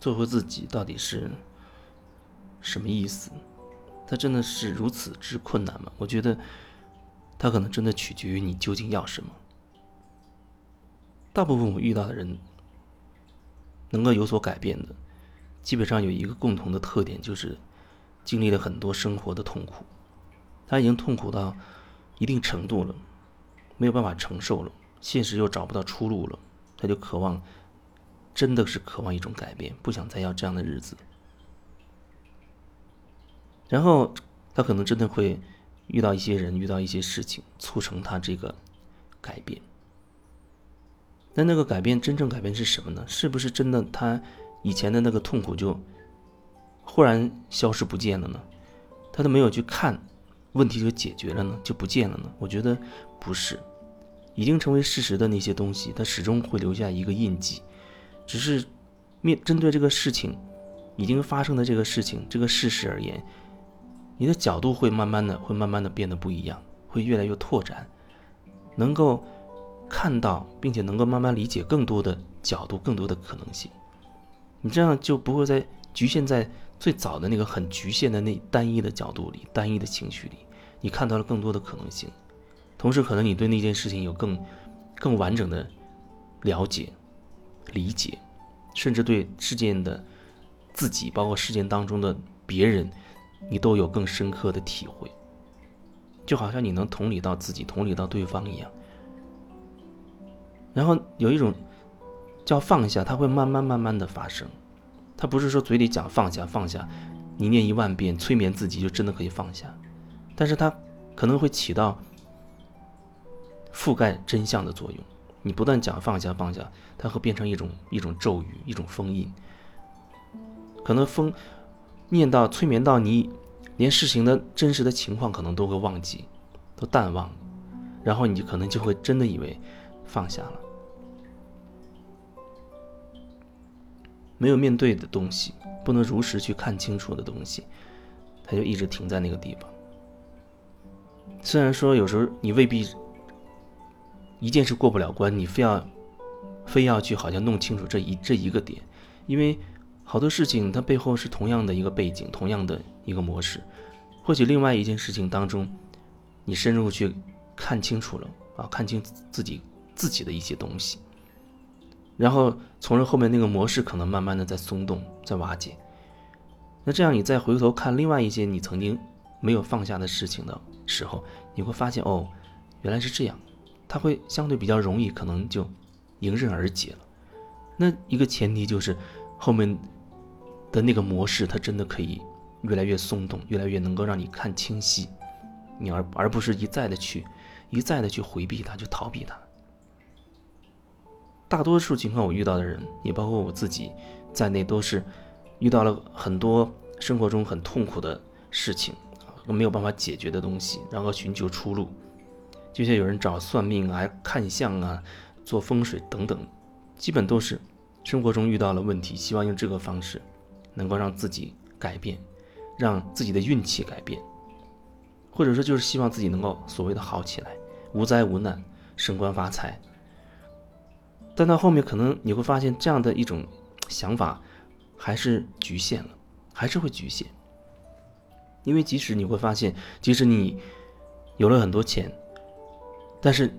做回自己到底是什么意思？它真的是如此之困难吗？我觉得，它可能真的取决于你究竟要什么。大部分我遇到的人能够有所改变的，基本上有一个共同的特点，就是经历了很多生活的痛苦，他已经痛苦到一定程度了，没有办法承受了，现实又找不到出路了，他就渴望，真的是渴望一种改变，不想再要这样的日子。然后他可能真的会遇到一些人，遇到一些事情，促成他这个改变。那那个改变，真正改变是什么呢？是不是真的他以前的那个痛苦就忽然消失不见了呢？他都没有去看，问题就解决了呢？就不见了呢？我觉得不是，已经成为事实的那些东西，它始终会留下一个印记。只是面针对这个事情已经发生的这个事情这个事实而言，你的角度会慢慢的会慢慢的变得不一样，会越来越拓展，能够。看到，并且能够慢慢理解更多的角度、更多的可能性，你这样就不会再局限在最早的那个很局限的那单一的角度里、单一的情绪里。你看到了更多的可能性，同时可能你对那件事情有更更完整的了解、理解，甚至对事件的自己，包括事件当中的别人，你都有更深刻的体会，就好像你能同理到自己、同理到对方一样。然后有一种叫放下，它会慢慢慢慢的发生。它不是说嘴里讲放下放下，你念一万遍催眠自己就真的可以放下，但是它可能会起到覆盖真相的作用。你不断讲放下放下，它会变成一种一种咒语，一种封印。可能封念到催眠到你，连事情的真实的情况可能都会忘记，都淡忘，然后你可能就会真的以为。放下了，没有面对的东西，不能如实去看清楚的东西，它就一直停在那个地方。虽然说有时候你未必一件事过不了关，你非要非要去好像弄清楚这一这一个点，因为好多事情它背后是同样的一个背景，同样的一个模式。或许另外一件事情当中，你深入去看清楚了啊，看清自己。自己的一些东西，然后从而后面那个模式可能慢慢的在松动，在瓦解。那这样你再回头看另外一些你曾经没有放下的事情的时候，你会发现哦，原来是这样，它会相对比较容易，可能就迎刃而解了。那一个前提就是后面的那个模式，它真的可以越来越松动，越来越能够让你看清晰，你而而不是一再的去一再的去回避它，去逃避它。大多数情况，我遇到的人，也包括我自己在内，都是遇到了很多生活中很痛苦的事情，没有办法解决的东西，然后寻求出路。就像有人找算命啊、看相啊、做风水等等，基本都是生活中遇到了问题，希望用这个方式能够让自己改变，让自己的运气改变，或者说就是希望自己能够所谓的好起来，无灾无难，升官发财。但到后面，可能你会发现这样的一种想法还是局限了，还是会局限。因为即使你会发现，即使你有了很多钱，但是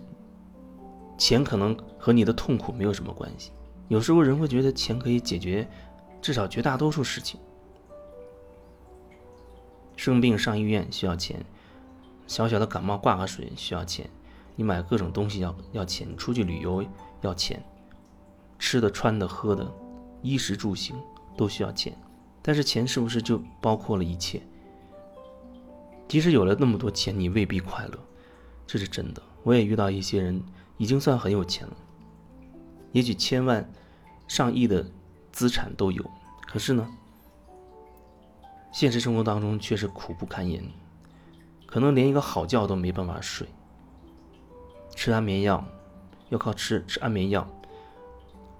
钱可能和你的痛苦没有什么关系。有时候人会觉得钱可以解决至少绝大多数事情。生病上医院需要钱，小小的感冒挂个水需要钱，你买各种东西要要钱，出去旅游要钱。吃的、穿的、喝的，衣食住行都需要钱，但是钱是不是就包括了一切？即使有了那么多钱，你未必快乐，这是真的。我也遇到一些人，已经算很有钱了，也许千万、上亿的资产都有，可是呢，现实生活当中却是苦不堪言，可能连一个好觉都没办法睡，吃安眠药，要靠吃吃安眠药。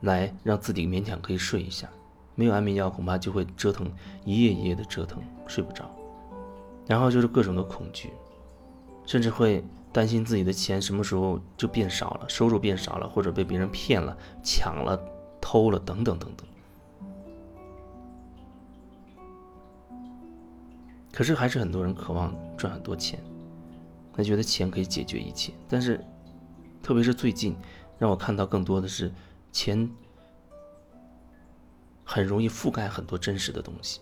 来让自己勉强可以睡一下，没有安眠药恐怕就会折腾一夜一夜的折腾，睡不着。然后就是各种的恐惧，甚至会担心自己的钱什么时候就变少了收入变少了或者被别人骗了抢了偷了等等等等。可是还是很多人渴望赚很多钱他觉得钱可以解决一切但是特别是最近让我看到更多的是钱很容易覆盖很多真实的东西。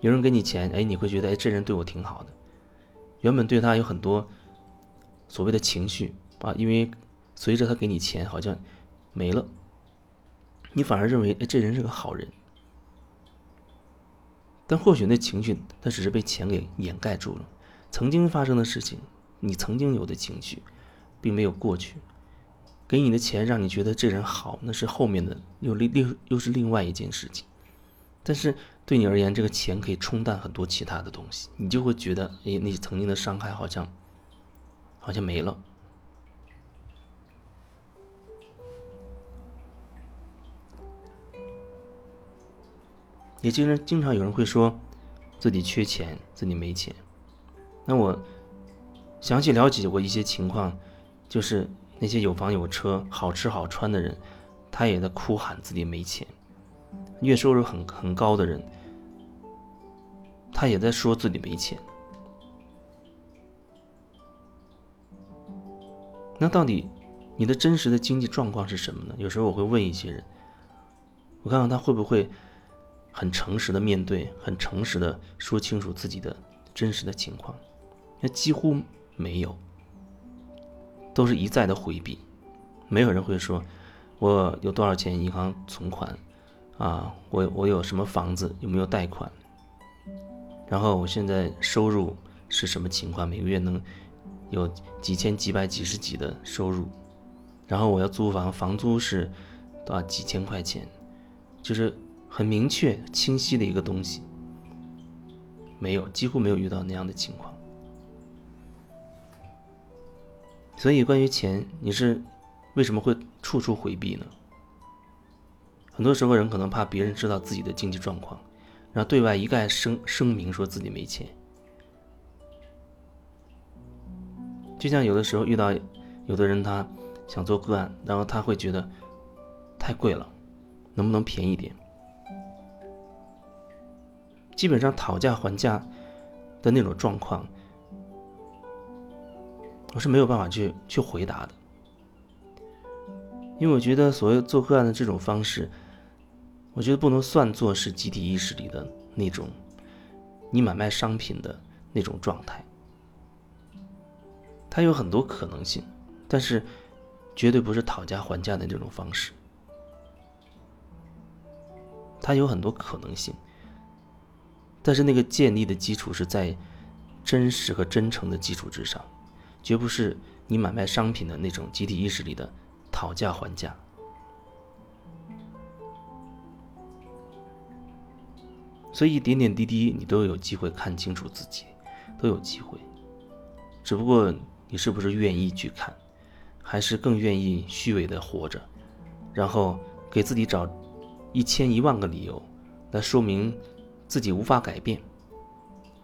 有人给你钱哎你会觉得哎这人对我挺好的。原本对他有很多所谓的情绪啊，因为随着他给你钱，好像没了，你反而认为，哎，这人是个好人。但或许那情绪，他只是被钱给掩盖住了。曾经发生的事情，你曾经有的情绪，并没有过去。给你的钱让你觉得这人好，那是后面的又另另又是另外一件事情。但是对你而言，这个钱可以冲淡很多其他的东西，你就会觉得，哎，那曾经的伤害好像好像没了。也经常经常有人会说，自己缺钱，自己没钱。那我详细了解过一些情况，就是那些有房有车、好吃好穿的人，他也在哭喊自己没钱；月收入很很高的人，他也在说自己没钱。那到底你的真实的经济状况是什么呢？有时候我会问一些人，我看看他会不会。很诚实的面对，很诚实的说清楚自己的真实的情况，那几乎没有，都是一再的回避。没有人会说，我有多少钱银行存款，啊，我我有什么房子，有没有贷款，然后我现在收入是什么情况，每个月能有几千、几百、几十几的收入，然后我要租房，房租是多少几千块钱，就是。很明确、清晰的一个东西，没有，几乎没有遇到那样的情况。所以，关于钱，你是为什么会处处回避呢？很多时候，人可能怕别人知道自己的经济状况，然后对外一概声声明说自己没钱。就像有的时候遇到有的人，他想做个案，然后他会觉得太贵了，能不能便宜点？基本上讨价还价的那种状况，我是没有办法去去回答的，因为我觉得所谓做个案的这种方式，我觉得不能算作是集体意识里的那种你买卖商品的那种状态，它有很多可能性，但是绝对不是讨价还价的这种方式，它有很多可能性。但是那个建立的基础是在真实和真诚的基础之上，绝不是你买卖商品的那种集体意识里的讨价还价。所以点点滴滴，你都有机会看清楚自己，都有机会。只不过你是不是愿意去看，还是更愿意虚伪的活着，然后给自己找一千一万个理由来说明。自己无法改变，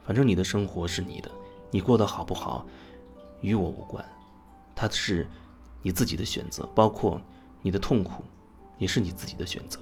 反正你的生活是你的，你过得好不好，与我无关，它是你自己的选择，包括你的痛苦，也是你自己的选择。